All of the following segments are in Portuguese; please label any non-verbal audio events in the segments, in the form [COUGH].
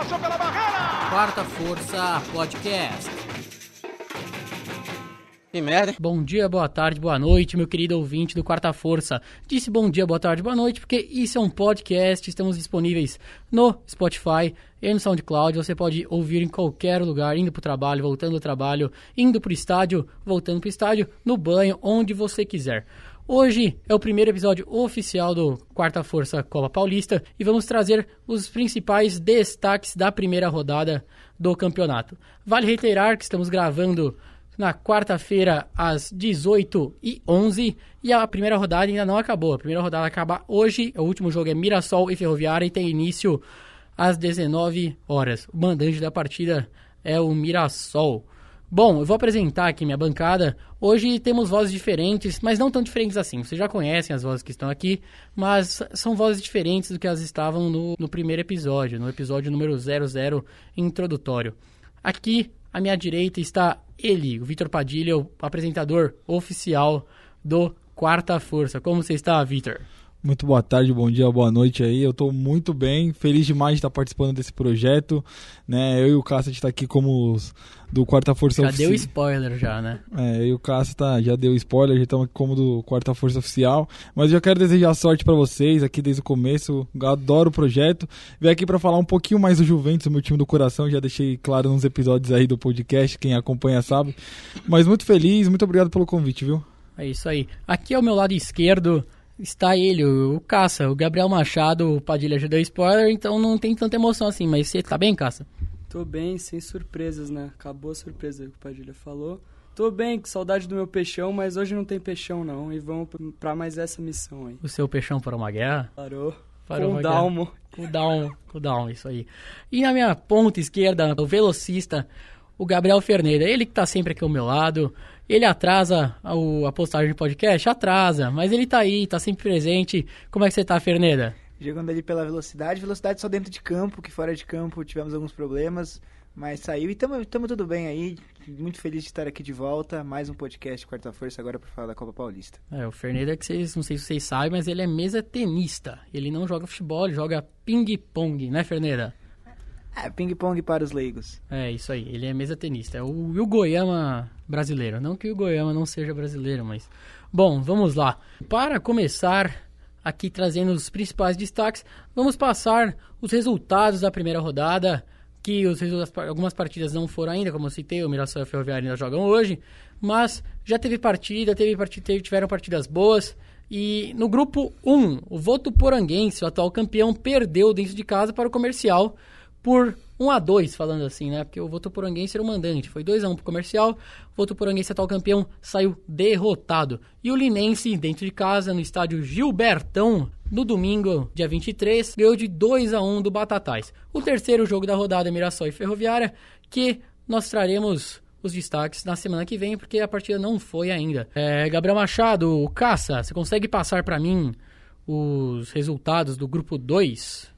passou pela barreira. Quarta Força Podcast. Que merda. Bom dia, boa tarde, boa noite, meu querido ouvinte do Quarta Força. Disse bom dia, boa tarde, boa noite, porque isso é um podcast. Estamos disponíveis no Spotify e no SoundCloud. Você pode ouvir em qualquer lugar, indo para o trabalho, voltando do trabalho, indo para o estádio, voltando para o estádio, no banho, onde você quiser. Hoje é o primeiro episódio oficial do Quarta Força Copa Paulista e vamos trazer os principais destaques da primeira rodada do campeonato. Vale reiterar que estamos gravando na quarta-feira às 18h11 e a primeira rodada ainda não acabou. A primeira rodada acaba hoje, o último jogo é Mirassol e Ferroviária e tem início às 19 horas. O mandante da partida é o Mirassol. Bom, eu vou apresentar aqui minha bancada. Hoje temos vozes diferentes, mas não tão diferentes assim. Vocês já conhecem as vozes que estão aqui, mas são vozes diferentes do que elas estavam no, no primeiro episódio, no episódio número 00 introdutório. Aqui à minha direita está ele, o Vitor Padilha, o apresentador oficial do Quarta Força. Como você está, Vitor? Muito boa tarde, bom dia, boa noite aí. Eu estou muito bem, feliz demais de estar participando desse projeto. Né? Eu e o Cássio está aqui como os do Quarta Força Oficial. Já deu spoiler já, né? É, eu e o Cássio tá, já deu spoiler, já estamos aqui como do Quarta Força Oficial. Mas eu já quero desejar sorte para vocês aqui desde o começo. Eu adoro o projeto. Vim aqui para falar um pouquinho mais do Juventus, o meu time do coração. Já deixei claro nos episódios aí do podcast, quem acompanha sabe. Mas muito feliz, muito obrigado pelo convite, viu? É isso aí. Aqui ao meu lado esquerdo está ele, o Caça, o Gabriel Machado, o Padilha já deu spoiler, então não tem tanta emoção assim, mas você tá bem, Caça? Tô bem, sem surpresas, né? Acabou a surpresa que o Padilha falou. Tô bem, com saudade do meu peixão, mas hoje não tem peixão não, e vamos pra mais essa missão aí. O seu peixão para uma guerra? Parou. Parou com o Dalmo. Com o Dalmo, com o Dalmo, isso aí. E na minha ponta esquerda, o velocista, o Gabriel Ferneira, ele que tá sempre aqui ao meu lado, ele atrasa a, postagem de podcast? Atrasa, mas ele tá aí, tá sempre presente. Como é que você tá, Ferneda? Jogando ali pela velocidade, velocidade só dentro de campo, que fora de campo tivemos alguns problemas, mas saiu e tamo, tamo tudo bem aí. Muito feliz de estar aqui de volta. Mais um podcast Quarta Força agora para falar da Copa Paulista. É, o Ferneda que vocês, não sei se vocês sabem, mas ele é mesa tenista. Ele não joga futebol, ele joga ping-pong, né, Ferneda? É, ping-pong para os leigos. É, isso aí. Ele é mesa tenista. É o, o Goiama brasileiro. Não que o Goiama não seja brasileiro, mas... Bom, vamos lá. Para começar, aqui trazendo os principais destaques, vamos passar os resultados da primeira rodada, que os algumas partidas não foram ainda, como eu citei, o Mirassol e o Ferroviário ainda jogam hoje, mas já teve partida, teve partida, tiveram partidas boas, e no grupo 1, o Voto Poranguense, o atual campeão, perdeu dentro de casa para o Comercial, por 1 a 2 falando assim, né? Porque o Votuporanguense era o mandante. Foi 2 a 1 pro comercial. O Votuporanguense, atual campeão, saiu derrotado. E o Linense, dentro de casa, no estádio Gilbertão, no domingo, dia 23, ganhou de 2 a 1 do Batatais. O terceiro jogo da rodada Mirassol e Ferroviária, que nós traremos os destaques na semana que vem, porque a partida não foi ainda. É, Gabriel Machado, Caça, você consegue passar para mim os resultados do grupo 2?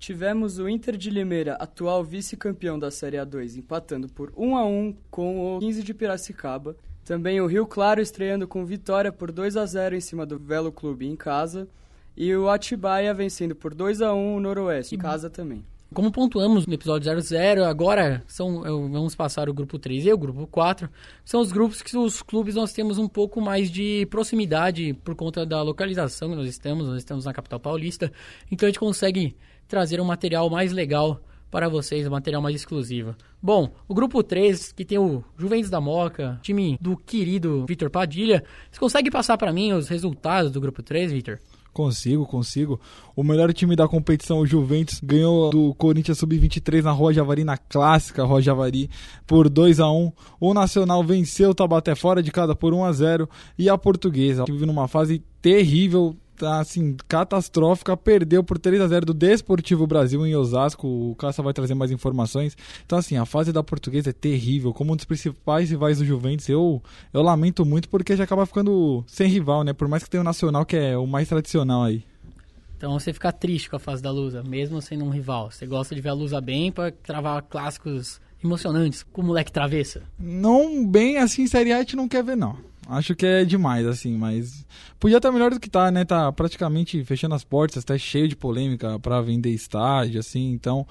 Tivemos o Inter de Limeira, atual vice-campeão da Série A2, empatando por 1 a 1 com o 15 de Piracicaba. Também o Rio Claro estreando com vitória por 2 a 0 em cima do Velo Clube em casa. E o Atibaia vencendo por 2 a 1 o Noroeste, em casa também. Como pontuamos no episódio 00, agora são, vamos passar o grupo 3 e o grupo 4. São os grupos que os clubes nós temos um pouco mais de proximidade por conta da localização que nós estamos. Nós estamos na capital paulista. Então a gente consegue trazer um material mais legal para vocês, um material mais exclusivo. Bom, o grupo 3, que tem o Juventus da Moca, time do querido Vitor Padilha. Você consegue passar para mim os resultados do grupo 3, Vitor? Consigo, consigo. O melhor time da competição, o Juventus, ganhou do Corinthians Sub-23 na Rua Javari, na clássica Rua Javari, por 2 a 1 O Nacional venceu o Tabaté fora de casa por 1 a 0 E a Portuguesa, que vive numa fase terrível, assim, catastrófica, perdeu por 3 a 0 do Desportivo Brasil em Osasco. O Caça vai trazer mais informações. Então assim, a fase da Portuguesa é terrível, como um dos principais rivais do Juventus. Eu eu lamento muito porque já acaba ficando sem rival, né? Por mais que tenha o Nacional que é o mais tradicional aí. Então você fica triste com a fase da Lusa, mesmo sendo um rival. Você gosta de ver a Lusa bem para travar clássicos emocionantes, com o moleque travessa? Não bem assim, Série A a gente não quer ver não. Acho que é demais, assim, mas podia estar melhor do que tá, né? Tá praticamente fechando as portas, tá cheio de polêmica para vender estádio, assim, então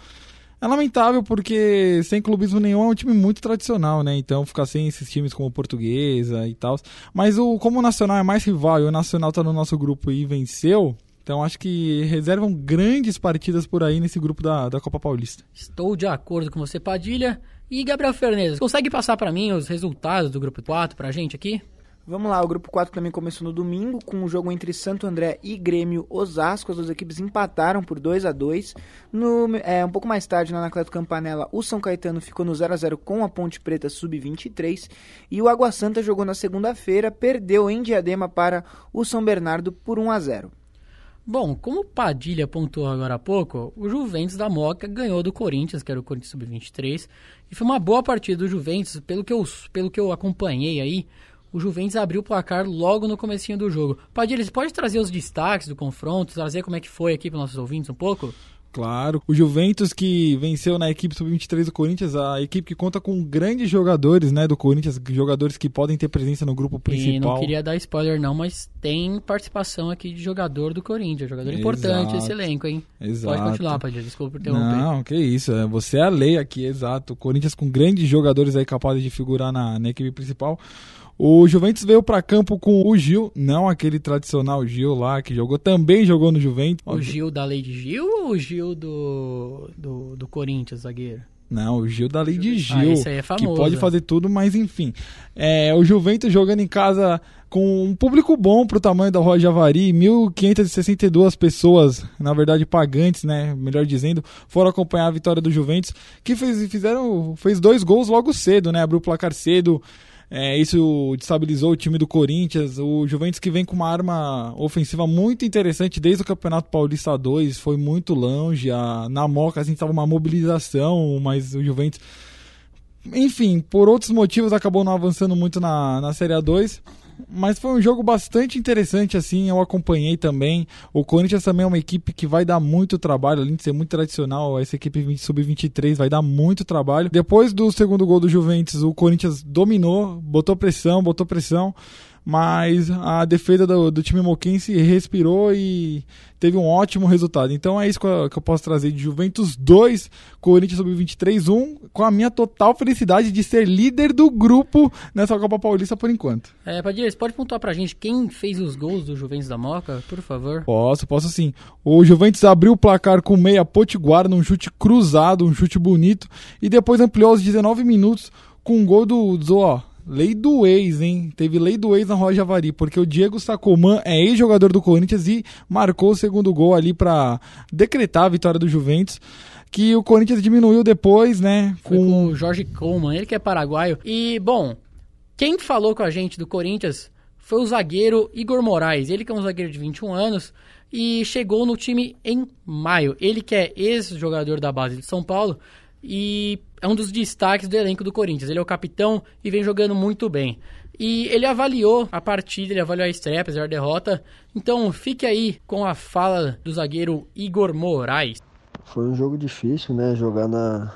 É lamentável porque sem clubismo nenhum é um time muito tradicional, né? Então ficar sem esses times como Portuguesa e tal. Mas o, como o Nacional é mais rival e o Nacional tá no nosso grupo e venceu, então acho que reservam grandes partidas por aí nesse grupo da, da Copa Paulista. Estou de acordo com você, Padilha. E Gabriel Fernandes, consegue passar para mim os resultados do grupo 4 pra gente aqui? Vamos lá, o grupo 4 também começou no domingo com o um jogo entre Santo André e Grêmio Osasco. As duas equipes empataram por 2 a 2 no, é, Um pouco mais tarde, na Anacleto Campanella, o São Caetano ficou no 0 a 0 com a Ponte Preta Sub-23 e o Água Santa jogou na segunda-feira, perdeu em Diadema para o São Bernardo por 1 a 0 Bom, como o Padilha pontuou agora há pouco, o Juventus da Moca ganhou do Corinthians, que era o Corinthians Sub-23, e foi uma boa partida do Juventus, pelo que eu, pelo que eu acompanhei aí, o Juventus abriu o placar logo no comecinho do jogo. Padilha, você pode trazer os destaques do confronto, trazer como é que foi aqui para nossos ouvintes um pouco? Claro, o Juventus que venceu na equipe sub-23 do Corinthians, a equipe que conta com grandes jogadores, né, do Corinthians, jogadores que podem ter presença no grupo principal. E não queria dar spoiler não, mas tem participação aqui de jogador do Corinthians, jogador Exato. importante esse elenco, hein? Exato. Pode continuar, Padilha, desculpa por interromper. Não, que isso, é, você é a lei aqui, exato. O Corinthians com grandes jogadores aí capazes de figurar na, na equipe principal. O Juventus veio para campo com o Gil, não aquele tradicional Gil lá que jogou, também jogou no Juventus. O Gil da Lei de Gil ou o Gil do, do, do Corinthians, zagueiro? Não, o Gil da Lei de Gil, ah, é que pode fazer tudo, mas enfim. É, o Juventus jogando em casa com um público bom para o tamanho da Rua Javari, 1.562 pessoas, na verdade pagantes, né, melhor dizendo, foram acompanhar a vitória do Juventus, que fez, fizeram, fez dois gols logo cedo, né, abriu o placar cedo, é, isso destabilizou o time do Corinthians. O Juventus que vem com uma arma ofensiva muito interessante desde o Campeonato Paulista 2, foi muito longe. A, na Moca a gente estava uma mobilização, mas o Juventus enfim, por outros motivos acabou não avançando muito na, na Série A2. Mas foi um jogo bastante interessante, assim, eu acompanhei também. O Corinthians também é uma equipe que vai dar muito trabalho, além de ser muito tradicional, essa equipe sub-23 vai dar muito trabalho. Depois do segundo gol do Juventus, o Corinthians dominou, botou pressão, botou pressão mas a defesa do, do time moquense respirou e teve um ótimo resultado. Então é isso que eu, que eu posso trazer de Juventus 2, Corinthians Sub-23 1, com a minha total felicidade de ser líder do grupo nessa Copa Paulista por enquanto. É, Padilha, você pode pontuar pra gente quem fez os gols do Juventus da Moca, por favor? Posso, posso sim. O Juventus abriu o placar com meia potiguara num chute cruzado, um chute bonito, e depois ampliou aos 19 minutos com um gol do Zoó Lei do ex, hein? Teve lei do ex na Roja Javari, porque o Diego Sacomã é ex-jogador do Corinthians e marcou o segundo gol ali para decretar a vitória do Juventus. Que o Corinthians diminuiu depois, né? Com... Com o Jorge Coleman, ele que é paraguaio. E, bom, quem falou com a gente do Corinthians foi o zagueiro Igor Moraes. Ele que é um zagueiro de 21 anos e chegou no time em maio. Ele que é ex-jogador da base de São Paulo e é um dos destaques do elenco do Corinthians. Ele é o capitão e vem jogando muito bem. E ele avaliou a partida, ele avaliou a estreia, apesar da derrota. Então fique aí com a fala do zagueiro Igor Moraes. Foi um jogo difícil, né? Jogar na,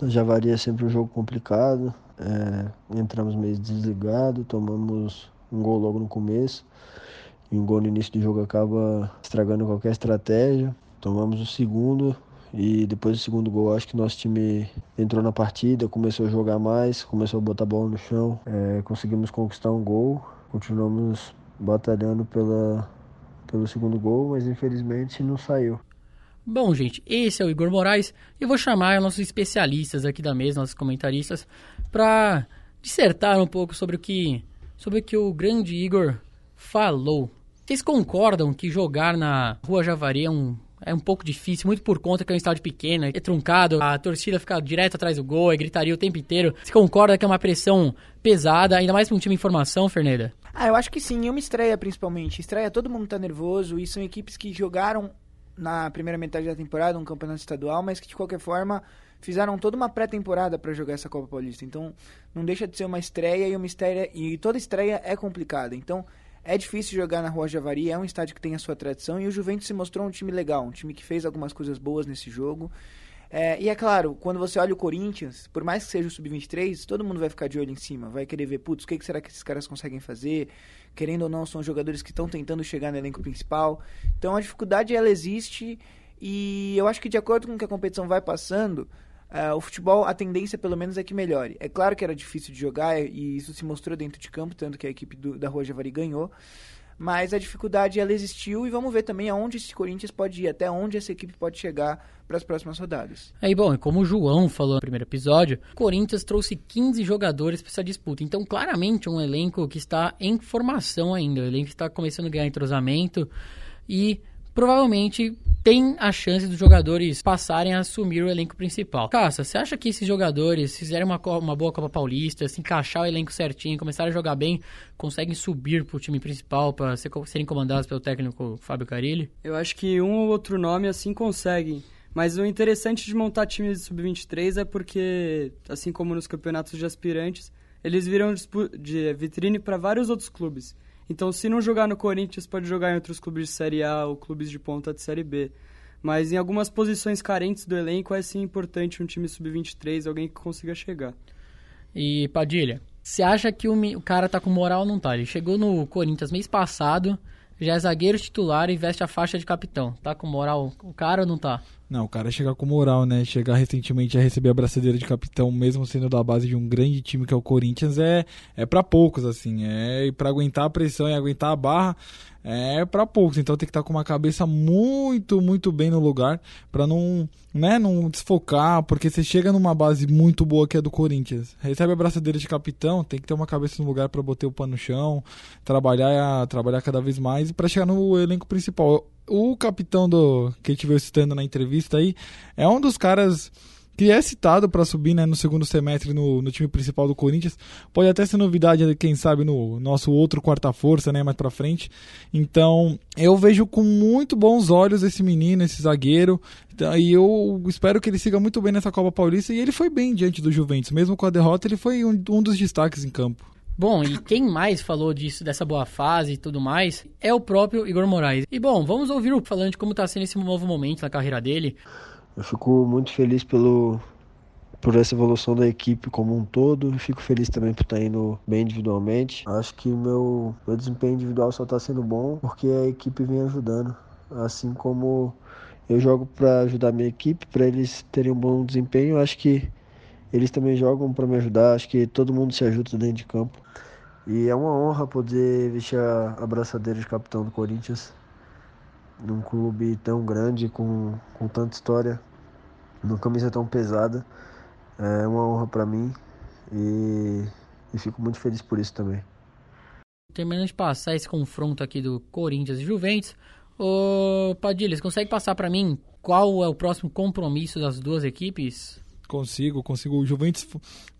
na Javari é sempre um jogo complicado. É, entramos meio desligado, tomamos um gol logo no começo. E um gol no início do jogo acaba estragando qualquer estratégia. Tomamos o segundo, e depois do segundo gol, acho que nosso time entrou na partida, começou a jogar mais, começou a botar a bola no chão. É, conseguimos conquistar um gol, continuamos batalhando pela, pelo segundo gol, mas infelizmente não saiu. Bom, gente, esse é o Igor Moraes eu vou chamar nossos especialistas aqui da mesa, nossos comentaristas, para dissertar um pouco sobre o que sobre o que o grande Igor falou. Vocês concordam que jogar na Rua Javari é um é um pouco difícil, muito por conta que é um estádio pequeno, é truncado, a torcida fica direto atrás do gol, é gritaria o tempo inteiro. Você concorda que é uma pressão pesada, ainda mais para um time em formação, Fernanda? Ah, eu acho que sim, é uma estreia principalmente. Estreia, todo mundo tá nervoso e são equipes que jogaram na primeira metade da temporada um campeonato estadual, mas que de qualquer forma fizeram toda uma pré-temporada para jogar essa Copa Paulista. Então, não deixa de ser uma estreia e uma estreia e toda estreia é complicada. Então, é difícil jogar na Rua Javari, é um estádio que tem a sua tradição e o Juventus se mostrou um time legal, um time que fez algumas coisas boas nesse jogo. É, e é claro, quando você olha o Corinthians, por mais que seja o Sub-23, todo mundo vai ficar de olho em cima, vai querer ver, putz, o que, que será que esses caras conseguem fazer? Querendo ou não, são jogadores que estão tentando chegar no elenco principal. Então a dificuldade ela existe E eu acho que de acordo com que a competição vai passando, uh, o futebol, a tendência pelo menos é que melhore. É claro que era difícil de jogar e isso se mostrou dentro de campo, tanto que a equipe do, da Rua Javari ganhou. Mas a dificuldade ela existiu e vamos ver também aonde esse Corinthians pode ir, até onde essa equipe pode chegar para as próximas rodadas. Aí, bom, e como o João falou no primeiro episódio, o Corinthians trouxe 15 jogadores para essa disputa. Então, claramente, um elenco que está em formação ainda. O elenco está começando a ganhar entrosamento e provavelmente tem a chance dos jogadores passarem a assumir o elenco principal. Caça, você acha que esses jogadores fizerem uma, uma boa Copa Paulista, se encaixar o elenco certinho, começarem a jogar bem, conseguem subir para o time principal para ser, serem comandados pelo técnico Fábio Carilli? Eu acho que um ou outro nome assim conseguem. Mas o interessante de montar times de sub-23 é porque, assim como nos campeonatos de aspirantes, eles viram de vitrine para vários outros clubes. Então, se não jogar no Corinthians, pode jogar em outros clubes de Série A ou clubes de ponta de Série B. Mas em algumas posições carentes do elenco é sim importante um time sub-23, alguém que consiga chegar. E Padilha, você acha que o, cara tá com moral ou não tá? Ele chegou no Corinthians mês passado, já é zagueiro titular e veste a faixa de capitão. Tá com moral o cara ou não tá? Não, o cara chegar com moral, né? Chegar recentemente a receber a braçadeira de capitão, mesmo sendo da base de um grande time que é o Corinthians, é, é para poucos, assim. É para aguentar a pressão e aguentar a barra é para poucos. Então tem que estar tá com uma cabeça muito, muito bem no lugar para não, né, não desfocar, porque você chega numa base muito boa que é do Corinthians, recebe a braçadeira de capitão, tem que ter uma cabeça no lugar para botar o pano no chão, trabalhar, trabalhar cada vez mais para chegar no elenco principal. O capitão do que a gente veio citando na entrevista aí é um dos caras que é citado para subir né, no segundo semestre no, no, time principal do Corinthians. Pode até ser novidade, quem sabe, no nosso outro quarta-força, né, mais para frente. Então, eu vejo com muito bons olhos esse menino, esse zagueiro. E eu espero que ele siga muito bem nessa Copa Paulista. E ele foi bem diante do Juventus. Mesmo com a derrota, ele foi um, um dos destaques em campo. Bom, e quem mais falou disso, dessa boa fase e tudo mais, é o próprio Igor Moraes. E bom, vamos ouvir o falando de como está sendo esse novo momento na carreira dele. Eu fico muito feliz pelo, por essa evolução da equipe como um todo. e fico feliz também por estar indo bem individualmente. Acho que meu, meu desempenho individual só está sendo bom porque a equipe vem ajudando. Assim como eu jogo para ajudar minha equipe, para eles terem um bom desempenho, acho que eles também jogam para me ajudar. Acho que todo mundo se ajuda dentro de campo. E é uma honra poder vestir a abraçadeira de capitão do Corinthians num clube tão grande, com, com tanta história, numa camisa tão pesada. É uma honra para mim e, e fico muito feliz por isso também. Terminando de passar esse confronto aqui do Corinthians e Juventus, ô Padilha, consegue passar para mim qual é o próximo compromisso das duas equipes? Consigo, consigo. O Juventus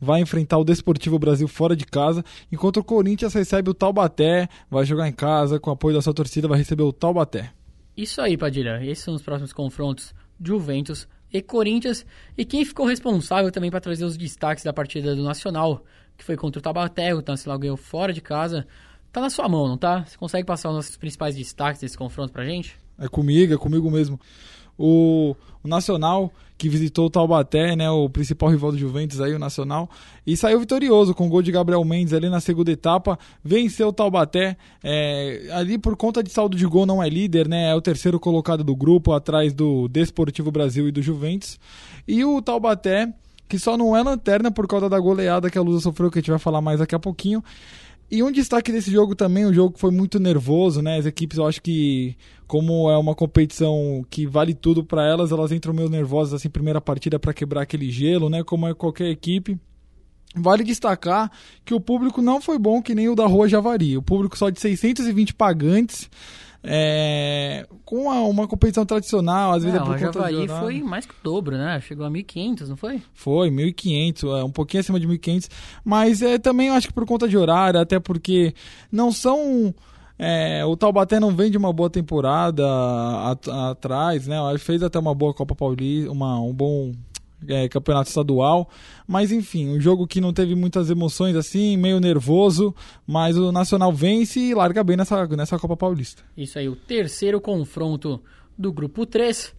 vai enfrentar o Desportivo Brasil fora de casa, enquanto o Corinthians recebe o Taubaté, vai jogar em casa, com o apoio da sua torcida, vai receber o Taubaté. Isso aí, Padilha. Esses são os próximos confrontos Juventus e Corinthians. E quem ficou responsável também para trazer os destaques da partida do Nacional, que foi contra o Tabaté, o Nacional ganhou fora de casa. Tá na sua mão, não tá? Você consegue passar os nossos principais destaques desse confronto pra gente? É comigo, é comigo mesmo. O, o Nacional que visitou o Taubaté, né, o principal rival do Juventus aí, o Nacional, e saiu vitorioso com o gol de Gabriel Mendes ali na segunda etapa, venceu o Taubaté, é, ali por conta de saldo de gol não é líder, né, é o terceiro colocado do grupo, atrás do Desportivo Brasil e do Juventus, e o Taubaté, que só não é lanterna por causa da goleada que a Lusa sofreu, que a gente vai falar mais daqui a pouquinho, e um destaque desse jogo também, um jogo que foi muito nervoso, né? As equipes, eu acho que, como é uma competição que vale tudo para elas, elas entram meio nervosas assim, primeira partida para quebrar aquele gelo, né? Como é qualquer equipe. Vale destacar que o público não foi bom que nem o da Rua Javari. O público só de 620 pagantes é, com uma, uma, competição tradicional, às vezes é, é por conta Javari foi mais que o dobro, né? Chegou a 1.500, não foi? Foi, 1.500, é, um pouquinho acima de 1.500. Mas é, também eu acho que por conta de horário, até porque não são... É, o Taubaté não vem de uma boa temporada atrás, né? Fez até uma boa Copa Paulista, uma, um bom é, campeonato estadual. Mas enfim, um jogo que não teve muitas emoções assim, meio nervoso, mas o Nacional vence e larga bem nessa, nessa Copa Paulista. Isso aí, o terceiro confronto do grupo 3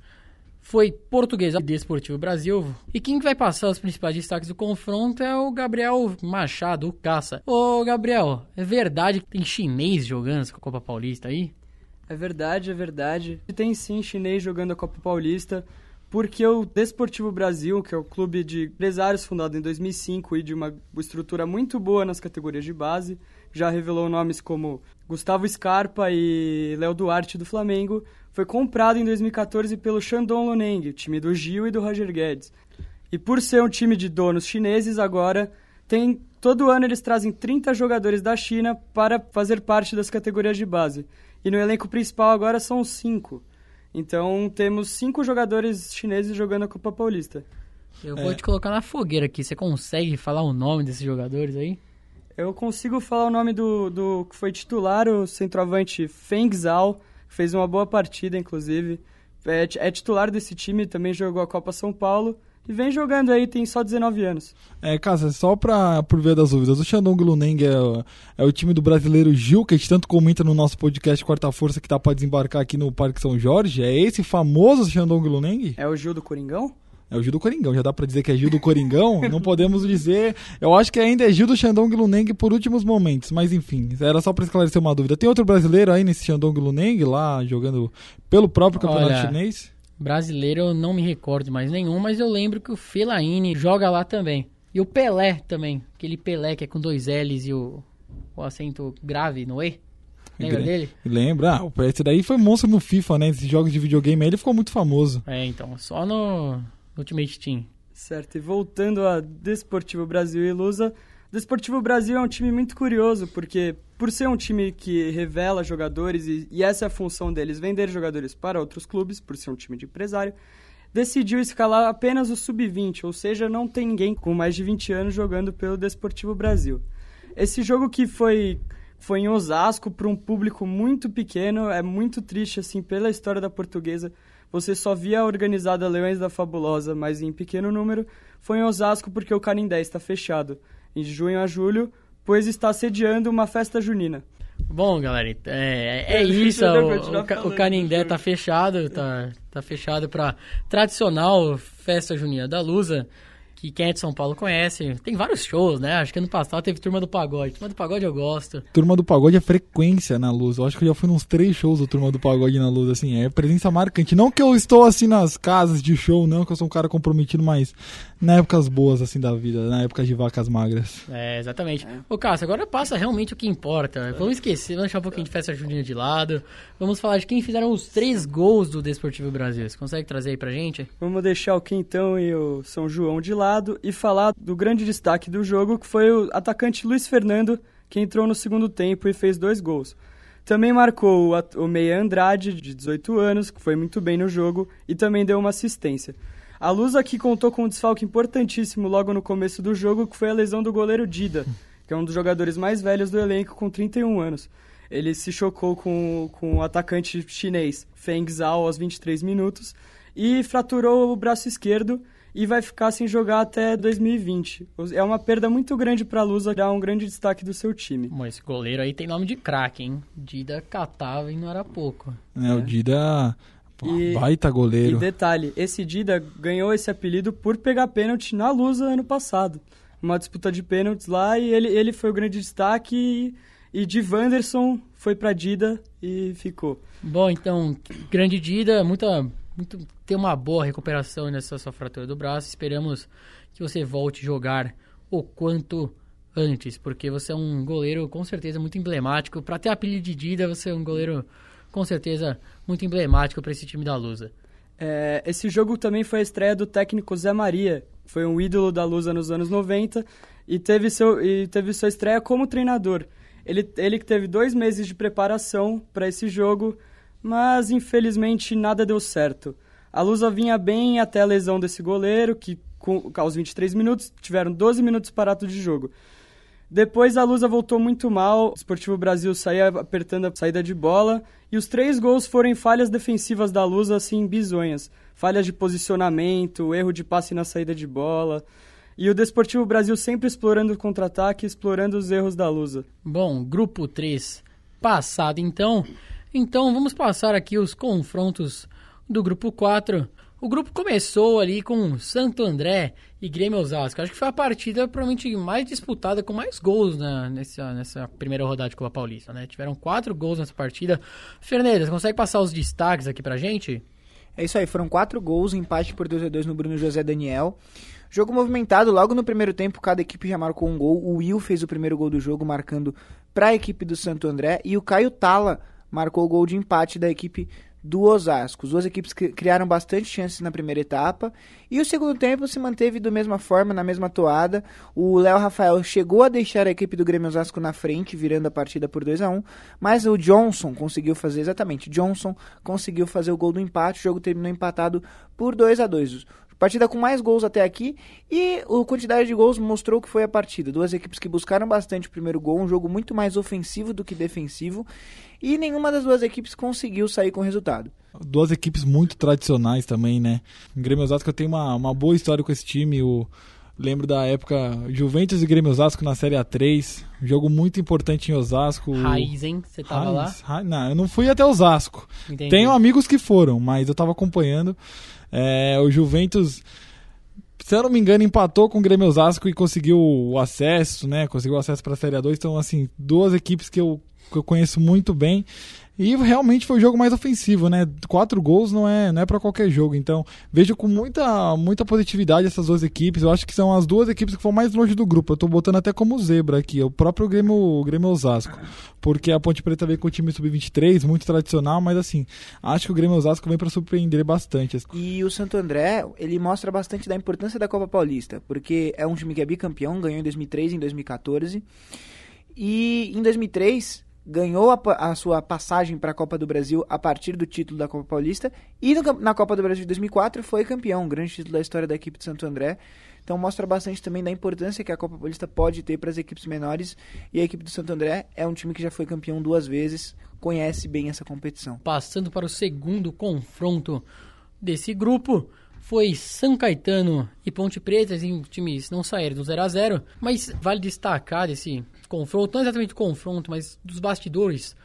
foi Português e Desportivo Brasil. E quem vai passar os principais destaques do confronto é o Gabriel Machado, o caça. Ô Gabriel, é verdade que tem chinês jogando essa Copa Paulista aí? É verdade, é verdade. Tem sim chinês jogando a Copa Paulista, porque o Desportivo Brasil, que é o clube de empresários fundado em 2005 e de uma estrutura muito boa nas categorias de base, já revelou nomes como Gustavo Scarpa e Léo Duarte do Flamengo, foi comprado em 2014 pelo Shandong Luneng, time do Gil e do Roger Guedes. E por ser um time de donos chineses agora, tem todo ano eles trazem 30 jogadores da China para fazer parte das categorias de base. E no elenco principal agora são cinco. Então temos cinco jogadores chineses jogando a Copa Paulista. Eu vou te colocar na fogueira aqui. Você consegue falar o nome desses jogadores aí? Eu consigo falar o nome do, do que foi titular, o centroavante Feng Zhao, que fez uma boa partida, inclusive. É, é titular desse time, também jogou a Copa São Paulo. E vem jogando aí, tem só 19 anos. É, Casa, só pra, por ver das dúvidas, o Shandong Luneng é, o- é o time do brasileiro Gil, que a gente tanto comenta no nosso podcast Quarta Força, que tá pra desembarcar aqui no Parque São Jorge. É esse famoso Shandong Luneng? É o Gil do Coringão? É o Gil do Coringão, já dá pra dizer que é Gil do Coringão? [LAUGHS] Não podemos dizer. Eu acho que ainda é Gil do Shandong Luneng por últimos momentos, mas enfim, era só pra esclarecer uma dúvida. Tem outro brasileiro aí nesse Shandong Luneng, lá jogando pelo próprio campeonato Olha, chinês? Brasileiro eu não me recordo mais nenhum, mas eu lembro que o Fellaini joga lá também. E o Pelé também. Aquele Pelé que é com dois L's e o, o acento grave no E. Lembra dele? Lembra? Ah, esse daí foi monstro no FIFA, né? Esses jogos de videogame aí, ele ficou muito famoso. É, então, só no, no Ultimate Team. Certo, e voltando a Desportivo Brasil e Lusa, Desportivo Brasil é um time muito curioso, porque por ser um time que revela jogadores, e, e essa é a função deles, vender jogadores para outros clubes, por ser um time de empresário, decidiu escalar apenas o sub-20, ou seja, não tem ninguém com mais de 20 anos jogando pelo Desportivo Brasil. Esse jogo que foi foi em Osasco para um público muito pequeno, é muito triste assim pela história da portuguesa. Você só via a organizada Leões da Fabulosa, mas em pequeno número. Foi em Osasco porque o Canindé está fechado em junho a julho, pois está sediando uma festa junina. Bom, galera, é, é [LAUGHS] isso. O, o, o Canindé tá fechado, tá, tá fechado pra tradicional festa junina da Lusa, que quem é de São Paulo conhece. Tem vários shows, né? Acho que ano passado teve Turma do Pagode. Turma do Pagode eu gosto. Turma do Pagode é frequência na luz. Eu acho que eu já fui nos três shows do Turma do Pagode na luz, assim, é presença marcante. Não que eu estou assim nas casas de show, não, que eu sou um cara comprometido, mas na épocas boas, assim, da vida, na época de vacas magras. É, exatamente. Ô, Cássio, agora passa realmente o que importa. Vamos esquecer, vamos deixar um pouquinho de festa junina de lado. Vamos falar de quem fizeram os três gols do Desportivo Brasil. Você consegue trazer aí pra gente? Vamos deixar o Quintão e o São João de lado e falar do grande destaque do jogo, que foi o atacante Luiz Fernando, que entrou no segundo tempo e fez dois gols. Também marcou o meia Andrade, de 18 anos, que foi muito bem no jogo e também deu uma assistência. A Luz aqui contou com um desfalque importantíssimo logo no começo do jogo, que foi a lesão do goleiro Dida, que é um dos jogadores mais velhos do elenco, com 31 anos. Ele se chocou com, com o atacante chinês Feng Zhao aos 23 minutos e fraturou o braço esquerdo e vai ficar sem jogar até 2020. É uma perda muito grande para a Lusa, dá um grande destaque do seu time. Bom, esse goleiro aí tem nome de craque, hein? Dida catava e não era pouco. Né, O Dida, pô, E- baita E goleiro. detalhe, esse Dida ganhou esse apelido por pegar pênalti na Lusa ano passado. Uma disputa de pênaltis lá e ele, ele foi o grande destaque e, e de Wanderson foi para Dida e ficou. Bom, então, grande Dida, muita, muito, ter uma boa recuperação nessa sua fratura do braço. Esperamos que você volte a jogar o quanto antes, porque você é um goleiro com certeza muito emblemático. Para ter apelido de Dida, você é um goleiro com certeza muito emblemático para esse time da Lusa. É, esse jogo também foi a estreia do técnico Zé Maria, foi um ídolo da Lusa nos anos 90 e teve, seu, e teve sua estreia como treinador. Ele, ele teve dois meses de preparação para esse jogo, mas infelizmente nada deu certo. A Lusa vinha bem até a lesão desse goleiro, que com, aos 23 minutos tiveram 12 minutos parados de jogo. Depois a Lusa voltou muito mal, o Esportivo Brasil saía apertando a saída de bola e os três gols foram falhas defensivas da Lusa, assim, bizonhas. Falhas de posicionamento, erro de passe na saída de bola. E o Desportivo Brasil sempre explorando o contra-ataque, explorando os erros da Lusa. Bom, grupo 3 passado então. Então vamos passar aqui os confrontos do grupo 4. O grupo começou ali com Santo André e Grêmio Osasco. Acho que foi a partida provavelmente mais disputada, com mais gols nessa, nessa primeira rodada de Copa Paulista, né? Tiveram quatro gols nessa partida. Fernandes, consegue passar os destaques aqui pra gente? É isso aí, foram quatro gols, empate por 2 a 2 no Bruno José Daniel. Jogo movimentado, logo no primeiro tempo, cada equipe já marcou um gol. O Will fez o primeiro gol do jogo, marcando para a equipe do Santo André. E o Caio Tala marcou o gol de empate da equipe do Osasco. As duas equipes criaram bastante chances na primeira etapa e o segundo tempo se manteve da mesma forma, na mesma toada. O Léo Rafael chegou a deixar a equipe do Grêmio Osasco na frente, virando a partida por 2 a 1 mas o Johnson conseguiu fazer, exatamente, Johnson conseguiu fazer o gol do empate, o jogo terminou empatado por 2 a 2 Partida com mais gols até aqui e a quantidade de gols mostrou que foi a partida. Duas equipes que buscaram bastante o primeiro gol, um jogo muito mais ofensivo do que defensivo e nenhuma das duas equipes conseguiu sair com resultado. Duas equipes muito tradicionais também, né? O Grêmio Osasco tem uma, uma boa história com esse time. O, lembro da época Juventus e Grêmio Osasco na Série A3. Um jogo muito importante em Osasco. Raiz, hein? Você tava Raiz, lá? não, eu não fui até Osasco. Entendi. Tenho amigos que foram, mas eu tava acompanhando. É, o Juventus, se eu não me engano, empatou com o Grêmio Osasco e conseguiu o acesso, né? Conseguiu acesso para a Série 2. Então, assim, duas equipes que eu, que eu conheço muito bem. E realmente foi o jogo mais ofensivo, né? Quatro gols não é, não é para qualquer jogo. Então, vejo com muita, muita positividade essas duas equipes. Eu acho que são as duas equipes que foram mais longe do grupo. Eu tô botando até como zebra aqui, o próprio Grêmio, o Grêmio Osasco. Porque a Ponte Preta veio com o time sub-23, muito tradicional, mas assim, acho que o Grêmio Osasco vem para surpreender bastante. E o Santo André, ele mostra bastante da importância da Copa Paulista, porque é um time que é bicampeão, ganhou em 2003 e em 2014. E em 2003 ganhou a, a sua passagem para a Copa do Brasil a partir do título da Copa Paulista e no, na Copa do Brasil de 2004 foi campeão, um grande título da história da equipe de Santo André. Então mostra bastante também da importância que a Copa Paulista pode ter para as equipes menores e a equipe do Santo André é um time que já foi campeão duas vezes, conhece bem essa competição. Passando para o segundo confronto desse grupo, foi São Caetano e Ponte Preta, assim, times não saíram do 0 a 0 mas vale destacar desse confronto, não exatamente confronto, mas dos bastidores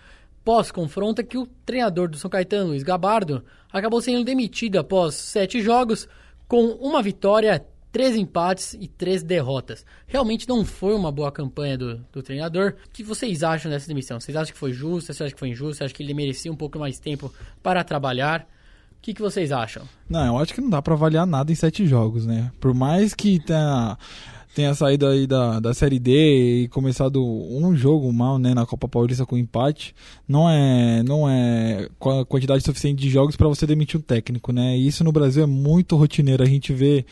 pós-confronto, é que o treinador do São Caetano, Luiz Gabardo, acabou sendo demitido após sete jogos, com uma vitória, três empates e três derrotas. Realmente não foi uma boa campanha do, do treinador. O que vocês acham dessa demissão? Vocês acham que foi justa? Vocês acham que foi injusta? Vocês acham que ele merecia um pouco mais tempo para trabalhar? O que, que vocês acham? Não, eu acho que não dá para avaliar nada em sete jogos, né? Por mais que tenha, tenha saído aí da, da Série D e começado um jogo mal, né, na Copa Paulista com empate, não é não é quantidade suficiente de jogos para você demitir um técnico, né? E isso no Brasil é muito rotineiro. A gente vê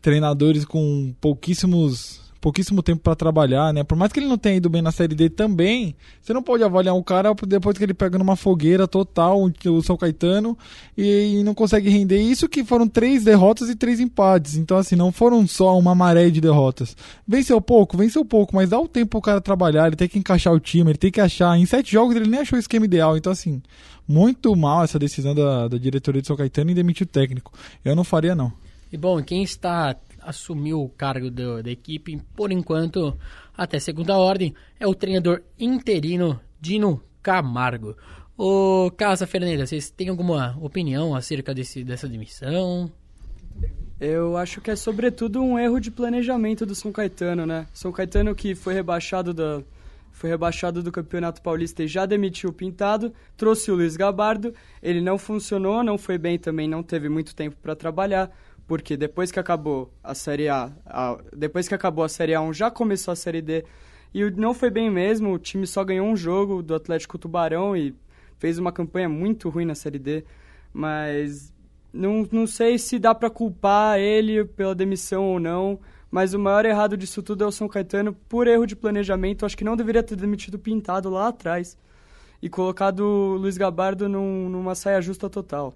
treinadores com pouquíssimos pouquíssimo tempo para trabalhar, né? Por mais que ele não tenha ido bem na Série D também, você não pode avaliar um cara depois que ele pega numa fogueira total, o São Caetano, e, não consegue render. Isso que foram três derrotas e três empates. Então, assim, não foram só uma maré de derrotas. Venceu pouco, venceu pouco, mas dá o tempo pro cara trabalhar, ele tem que encaixar o time, ele tem que achar. Em sete jogos ele nem achou o esquema ideal. Então, assim, muito mal essa decisão da, da diretoria do São Caetano em demitir o técnico. Eu não faria, não. E bom, quem está assumiu o cargo do, da equipe, por enquanto, até segunda ordem, é o treinador interino Dino Camargo. Ô, Casa Fernanda, vocês têm alguma opinião acerca desse, dessa demissão? Eu acho que é sobretudo um erro de planejamento do São Caetano, né? São Caetano que foi rebaixado da foi rebaixado do Campeonato Paulista e já demitiu o Pintado, trouxe o Luiz Gabardo, ele não funcionou, não foi bem também, não teve muito tempo para trabalhar porque depois que acabou a Série A, a, depois que acabou a Série A1, já começou a Série D, e não foi bem mesmo, o time só ganhou um jogo do Atlético Tubarão e fez uma campanha muito ruim na Série D, mas não, não sei se dá para culpar ele pela demissão ou não, mas o maior errado disso tudo é o São Caetano, por erro de planejamento, acho que não deveria ter demitido o Pintado lá atrás e colocado o Luiz Gabardo num, numa saia justa total.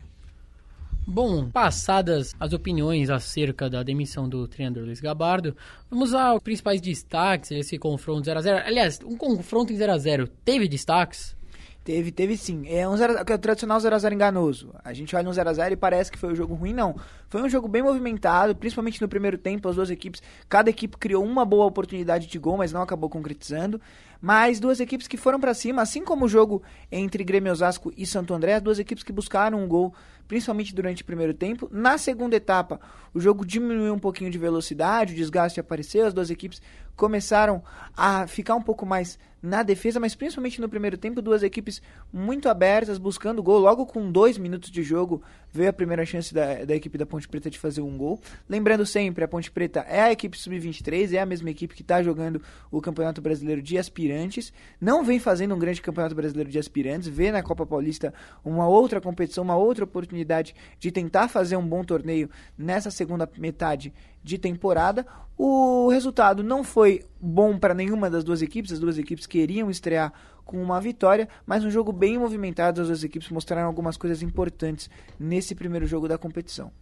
Bom, passadas as opiniões acerca da demissão do treinador Luiz Gabardo, vamos aos principais destaques desse confronto 0x0. Aliás, um confronto em 0x0 teve destaques? Teve, teve sim. É um zero, é o tradicional 0x0 enganoso. A gente olha no 0x0 e parece que foi um jogo ruim, não. Foi um jogo bem movimentado, principalmente no primeiro tempo, as duas equipes, cada equipe criou uma boa oportunidade de gol, mas não acabou concretizando. Mas duas equipes que foram para cima, assim como o jogo entre Grêmio Osasco e Santo André, duas equipes que buscaram um gol principalmente durante o primeiro tempo. Na segunda etapa, o jogo diminuiu um pouquinho de velocidade, o desgaste apareceu, as duas equipes começaram a ficar um pouco mais na defesa, mas principalmente no primeiro tempo, duas equipes muito abertas, buscando gol. Logo com dois minutos de jogo, veio a primeira chance da, da equipe da Ponte Preta de fazer um gol. Lembrando sempre, a Ponte Preta é a equipe sub-23, é a mesma equipe que está jogando o Campeonato Brasileiro de Aspirantes. Não vem fazendo um grande Campeonato Brasileiro de Aspirantes, vê na Copa Paulista uma outra competição, uma outra oportunidade de tentar fazer um bom torneio nessa segunda metade de temporada. O resultado não foi bom para nenhuma das duas equipes, as duas equipes queriam estrear com uma vitória, mas um jogo bem movimentado, as duas equipes mostraram algumas coisas importantes nesse primeiro jogo da competição.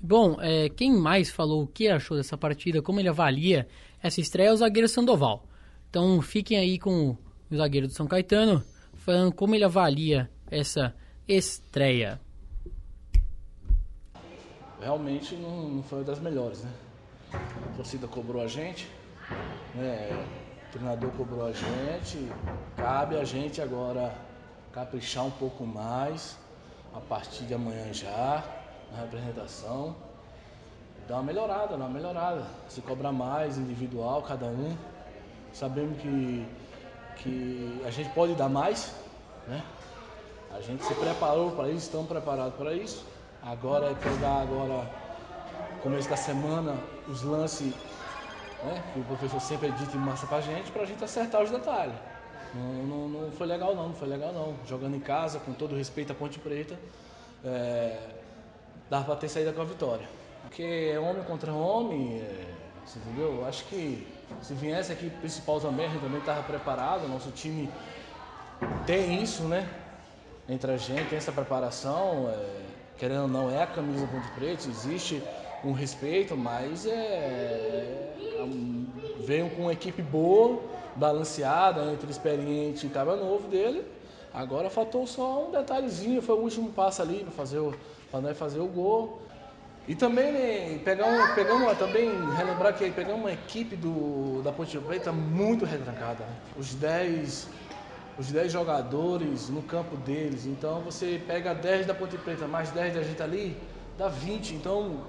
Bom, é, quem mais falou o que achou dessa partida, como ele avalia essa estreia é o zagueiro Sandoval. Então fiquem aí com o zagueiro do São Caetano, falando como ele avalia essa estreia. Realmente não, não foi das melhores, né? A torcida cobrou a gente, né? o treinador cobrou a gente, cabe a gente agora caprichar um pouco mais a partir de amanhã já, na representação. Dar uma melhorada, dar uma melhorada. Se cobrar mais, individual, cada um. Sabemos que, que a gente pode dar mais, né? A gente se preparou para isso, estamos preparados para isso. Agora é pegar agora, começo da semana, os lances né, que o professor sempre edita e mostra pra gente, pra gente acertar os detalhes. Não, não, não, foi legal não, não foi legal não. Jogando em casa, com todo respeito à Ponte Preta, é, dava pra ter saído com a vitória. Porque é homem contra homem, é, você entendeu? Acho que se viesse aqui principal também, a gente também estava preparado, nosso time tem isso, né? Entre a gente, tem essa preparação. É, querendo ou não, é a camisa do Ponte Preta, existe um respeito, mas é, é, veio com uma equipe boa, balanceada, entre experiente e cara novo dele. Agora faltou só um detalhezinho, foi o último passo ali para fazer o para nós fazer o gol. E também né, pegar um, pegar uma, também relembrar que pegar uma equipe do, da Ponte Preta muito retrancada. Né? Os 10 os 10 jogadores no campo deles. Então você pega 10 da Ponte Preta mais 10 da gente ali, dá 20. Então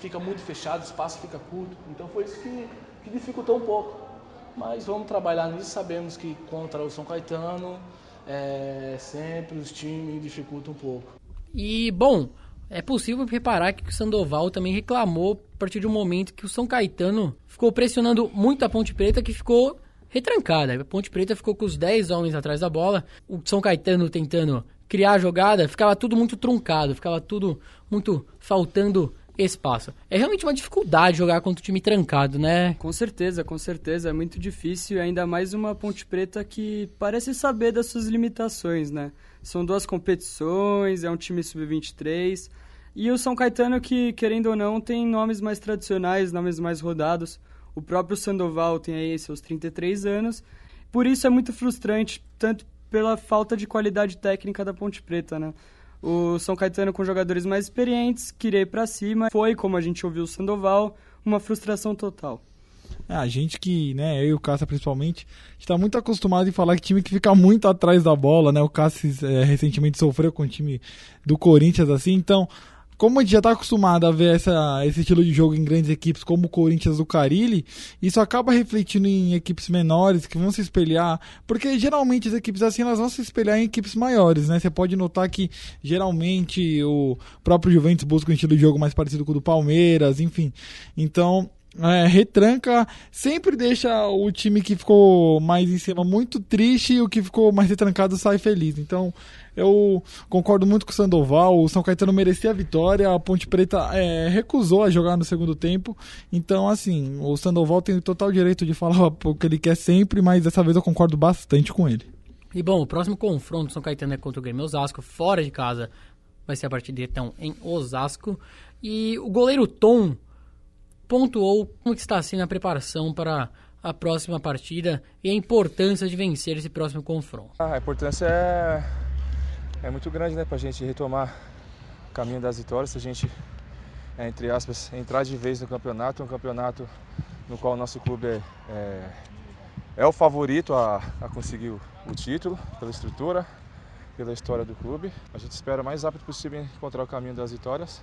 fica muito fechado, o espaço fica curto. Então foi isso que, que dificultou um pouco. Mas vamos trabalhar nisso, sabemos que contra o São Caetano é, sempre os times dificultam um pouco. E, bom, é possível reparar que o Sandoval também reclamou a partir de um momento que o São Caetano ficou pressionando muito a Ponte Preta, que ficou retrancada. A Ponte Preta ficou com os 10 homens atrás da bola. O São Caetano tentando criar a jogada, ficava tudo muito truncado, ficava tudo muito faltando espaço. É realmente uma dificuldade jogar contra o time trancado, né? Com certeza, com certeza. É muito difícil, ainda mais uma Ponte Preta que parece saber das suas limitações, né? São duas competições, é um time sub-23. E o São Caetano que, querendo ou não, tem nomes mais tradicionais, nomes mais rodados. O próprio Sandoval tem aí seus 33 anos. Por isso é muito frustrante, tanto pela falta de qualidade técnica da Ponte Preta, né? O São Caetano com jogadores mais experientes, queria ir para cima. Foi, como a gente ouviu o Sandoval, uma frustração total. É, a gente que, né, eu e o Cássio principalmente, está muito acostumado em falar que time que fica muito atrás da bola, né? O Cássio é, recentemente sofreu com o time do Corinthians assim, então como a gente já está acostumado a ver essa, esse estilo de jogo em grandes equipes como o Corinthians do Carilli, isso acaba refletindo em equipes menores que vão se espelhar, porque geralmente as equipes assim elas vão se espelhar em equipes maiores, né? Você pode notar que geralmente o próprio Juventus busca um estilo de jogo mais parecido com o do Palmeiras, enfim. Então, é, retranca sempre deixa o time que ficou mais em cima muito triste e o que ficou mais retrancado sai feliz. Então eu concordo muito com o Sandoval. O São Caetano merecia a vitória. A Ponte Preta é, recusou a jogar no segundo tempo. Então, assim, o Sandoval tem o total direito de falar [LAUGHS] o que ele quer sempre, mas dessa vez eu concordo bastante com ele. E bom, o próximo confronto do São Caetano é contra o Grêmio Osasco, fora de casa. Vai ser a partir de então em Osasco. E o goleiro Tom pontuou como está sendo a preparação para a próxima partida e a importância de vencer esse próximo confronto. Ah, a importância é, é muito grande né, para a gente retomar o caminho das vitórias, a gente, é, entre aspas, entrar de vez no campeonato, um campeonato no qual o nosso clube é, é, é o favorito a, a conseguir o, o título pela estrutura, pela história do clube. A gente espera o mais rápido possível encontrar o caminho das vitórias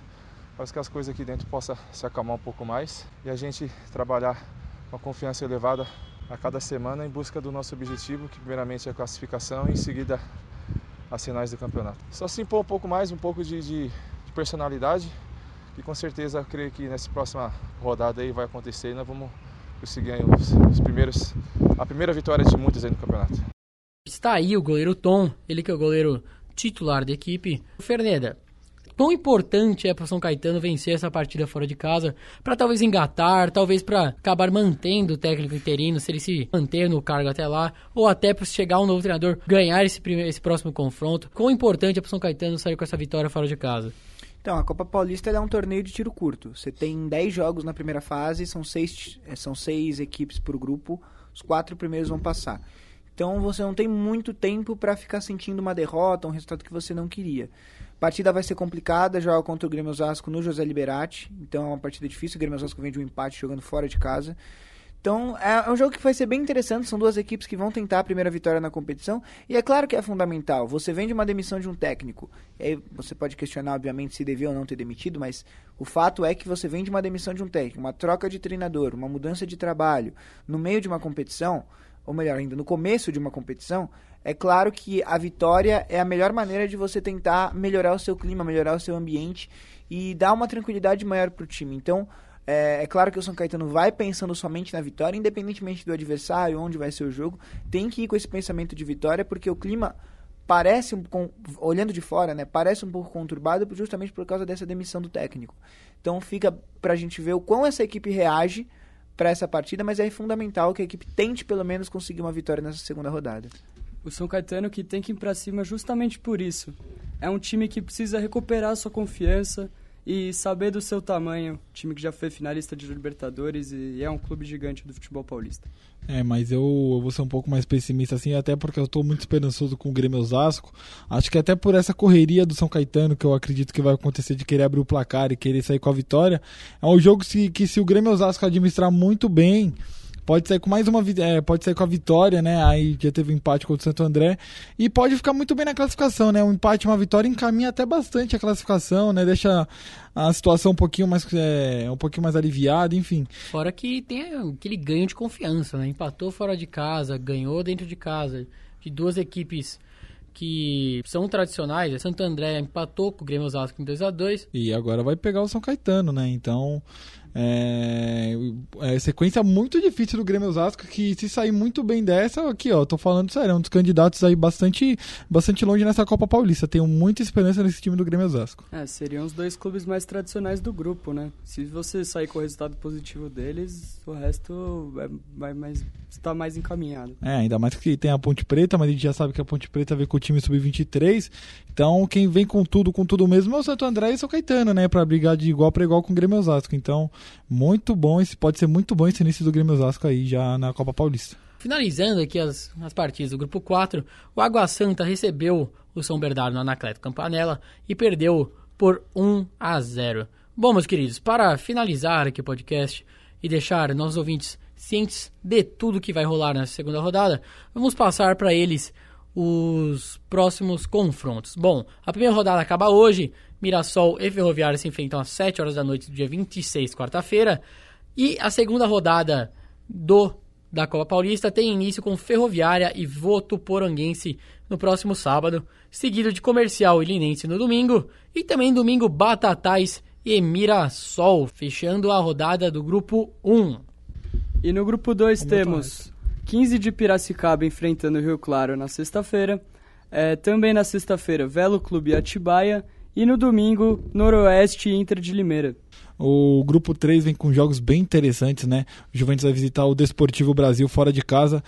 para que as coisas aqui dentro possam se acalmar um pouco mais e a gente trabalhar com a confiança elevada a cada semana em busca do nosso objetivo, que primeiramente é a classificação e em seguida as finais do campeonato. Só se impor um pouco mais, um pouco de, de, de personalidade e com certeza creio que nessa próxima rodada aí vai acontecer e nós vamos conseguir os, os primeiros, a primeira vitória de muitos aí no campeonato. Está aí o goleiro Tom, ele que é o goleiro titular da equipe. Ferneda, quão importante é para São Caetano vencer essa partida fora de casa, para talvez engatar, talvez para acabar mantendo o técnico interino, se ele se manter no cargo até lá, ou até para chegar um novo treinador ganhar esse, primeiro, esse próximo confronto. Quão importante é para São Caetano sair com essa vitória fora de casa? Então, a Copa Paulista é um torneio de tiro curto. Você tem 10 jogos na primeira fase, são seis, são seis equipes por grupo, os quatro primeiros vão passar. Então você não tem muito tempo para ficar sentindo uma derrota, um resultado que você não queria. Partida vai ser complicada, joga contra o Grêmio Osasco no José Liberati, então é uma partida difícil, o Grêmio Osasco vem de um empate jogando fora de casa. Então é um jogo que vai ser bem interessante, são duas equipes que vão tentar a primeira vitória na competição, e é claro que é fundamental, você vem de uma demissão de um técnico, você pode questionar obviamente se devia ou não ter demitido, mas o fato é que você vem de uma demissão de um técnico, uma troca de treinador, uma mudança de trabalho, no meio de uma competição, ou melhor ainda, no começo de uma competição, é claro que a vitória é a melhor maneira de você tentar melhorar o seu clima, melhorar o seu ambiente e dar uma tranquilidade maior para o time. Então, é, é, claro que o São Caetano vai pensando somente na vitória, independentemente do adversário, onde vai ser o jogo, tem que ir com esse pensamento de vitória, porque o clima parece, um, olhando de fora, né, parece um pouco conturbado justamente por causa dessa demissão do técnico. Então fica para a gente ver o quão essa equipe reage para essa partida, mas é fundamental que a equipe tente pelo menos conseguir uma vitória nessa segunda rodada. O São Caetano que tem que ir para cima justamente por isso. É um time que precisa recuperar sua confiança e saber do seu tamanho, time que já foi finalista de Libertadores e é um clube gigante do futebol paulista. É, mas eu, eu vou ser um pouco mais pessimista assim, até porque eu estou muito esperançoso com o Grêmio Osasco. Acho que até por essa correria do São Caetano, que eu acredito que vai acontecer de querer abrir o placar e querer sair com a vitória, é um jogo que, que se o Grêmio Osasco administrar muito bem, pode sair com mais uma é, pode sair com a vitória, né? Aí já teve um empate contra o Santo André e pode ficar muito bem na classificação, né? Um empate, uma vitória encaminha até bastante a classificação, né? Deixa a situação um pouquinho mais é, um pouquinho mais aliviada, enfim. Fora que tem aquele ganho de confiança, né? Empatou fora de casa, ganhou dentro de casa, de duas equipes que são tradicionais, é Santo André empatou com o Grêmio Osasco em 2 a 2 E agora vai pegar o São Caetano, né? Então, é, é sequência muito difícil do Grêmio Osasco, que se sair muito bem dessa, aqui ó, tô falando sério, é um dos candidatos aí bastante, bastante longe nessa Copa Paulista. Tenho muita esperança nesse time do Grêmio Osasco. É, seriam os dois clubes mais tradicionais do grupo, né? Se você sair com o resultado positivo deles, o resto é, vai mais, está mais encaminhado. É, ainda mais que tem a Ponte Preta, mas a gente já sabe que a Ponte Preta vem com o time sub-23, então quem vem com tudo, com tudo mesmo é o Santo André e o São Caetano, né? Pra brigar de igual para igual com o Grêmio Osasco. Então, muito bom, esse pode ser muito bom esse início do Grêmio Osasco aí já na Copa Paulista. Finalizando aqui as, as partidas do grupo 4, o Água Santa recebeu o São Bernardo no Anacleto Campanella e perdeu por 1 a 0. Bom, meus queridos, para finalizar aqui o podcast e deixar nossos ouvintes cientes de tudo que vai rolar nessa segunda rodada, vamos passar para eles os próximos confrontos. Bom, a primeira rodada acaba hoje, Mirassol e Ferroviária se enfrentam às 7 horas da noite do dia 26, quarta-feira. E a segunda rodada do da Copa Paulista tem início com Ferroviária e Votuporanguense no próximo sábado, seguido de Comercial e Linense no domingo, e também domingo Batatais e Mirassol, fechando a rodada do grupo 1. E no grupo 2 temos 15 de Piracicaba enfrentando o Rio Claro na sexta-feira, é, também na sexta-feira Velo Clube Atibaia e no domingo, Noroeste e Inter de Limeira. O grupo 3 vem com jogos bem interessantes, né? O Juventus vai visitar o Desportivo Brasil fora de casa.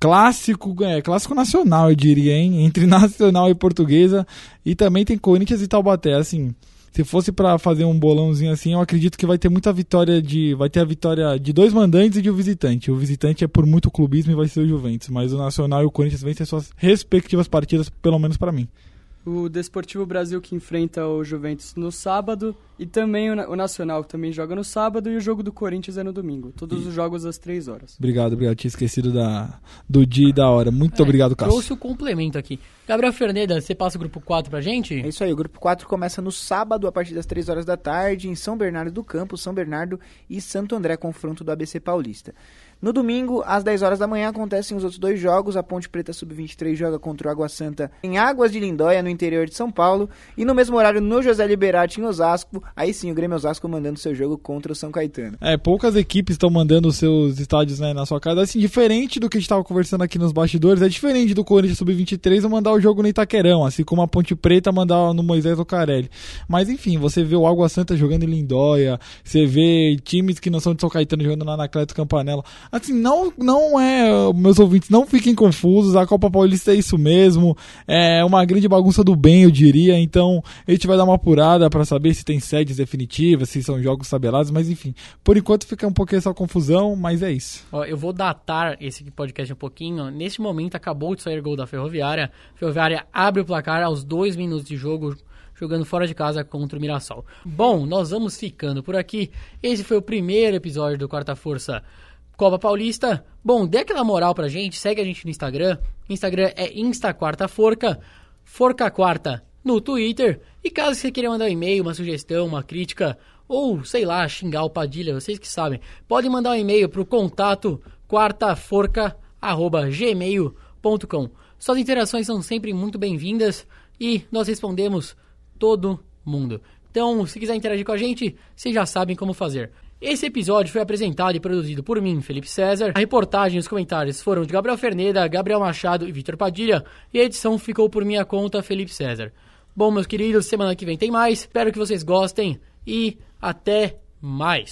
Clássico, é, clássico nacional, eu diria, hein? Entre [LAUGHS] nacional e portuguesa. E também tem Corinthians e Taubaté. Assim, se fosse para fazer um bolãozinho assim, eu acredito que vai ter muita vitória de. Vai ter a vitória de dois mandantes e de um visitante. O visitante é por muito clubismo e vai ser o Juventus. Mas o Nacional e o Corinthians vencem suas respectivas partidas, pelo menos para mim. O Desportivo Brasil que enfrenta o Juventus no sábado e também o, o Nacional que também joga no sábado e o jogo do Corinthians é no domingo. Todos os jogos às três horas. Obrigado, obrigado. Tinha esquecido da, do dia e da hora. Muito É, obrigado, Cássio. Trouxe o complemento aqui. Gabriel Ferneda, você passa o grupo 4 pra gente? É isso aí, o grupo 4 começa no sábado, a partir das 3 horas da tarde, em São Bernardo do Campo, São Bernardo e Santo André, confronto do ABC Paulista. No domingo, às 10 horas da manhã, acontecem os outros dois jogos. A Ponte Preta Sub-23 joga contra o Água Santa em Águas de Lindóia, no interior de São Paulo. E no mesmo horário, no José Liberati, em Osasco, aí sim, o Grêmio Osasco mandando seu jogo contra o São Caetano. É, poucas equipes estão mandando seus estádios né, na sua casa. Assim, diferente do que a gente estava conversando aqui nos bastidores, é diferente do Corinthians Sub-23 mandar o jogo no Itaquerão, assim como a Ponte Preta mandar no Moisés Ocarelli. Mas enfim, você vê o Água Santa jogando em Lindóia, você vê times que não são de São Caetano jogando na Atlético Campanella. Assim, não, não é, meus ouvintes, não fiquem confusos, a Copa Paulista é isso mesmo, é uma grande bagunça do bem, eu diria. Então, a gente vai dar uma apurada para saber se tem sedes definitivas, se são jogos tabelados, mas enfim, por enquanto fica um pouquinho essa confusão, mas é isso. Ó, eu vou datar esse podcast um pouquinho. Neste momento, acabou de sair gol da Ferroviária. A Ferroviária abre o placar aos dois minutos de jogo, jogando fora de casa contra o Mirassol. Bom, nós vamos ficando por aqui. Esse foi o primeiro episódio do Quarta Força Copa Paulista. Bom, dê aquela moral pra gente, segue a gente no Instagram. Instagram é Insta Quarta Forca, Forca Quarta no Twitter. E caso você queira mandar um e-mail, uma sugestão, uma crítica, ou sei lá, xingar o Padilha, vocês que sabem, pode mandar um e-mail pro contato quartaforca.gmail.com. Suas interações são sempre muito bem-vindas e nós respondemos todo mundo. Então, se quiser interagir com a gente, vocês já sabem como fazer. Esse episódio foi apresentado e produzido por mim, Felipe César. A reportagem e os comentários foram de Gabriel Ferneda, Gabriel Machado e Vitor Padilha. E a edição ficou por minha conta, Felipe César. Bom, meus queridos, semana que vem tem mais. Espero que vocês gostem e até mais.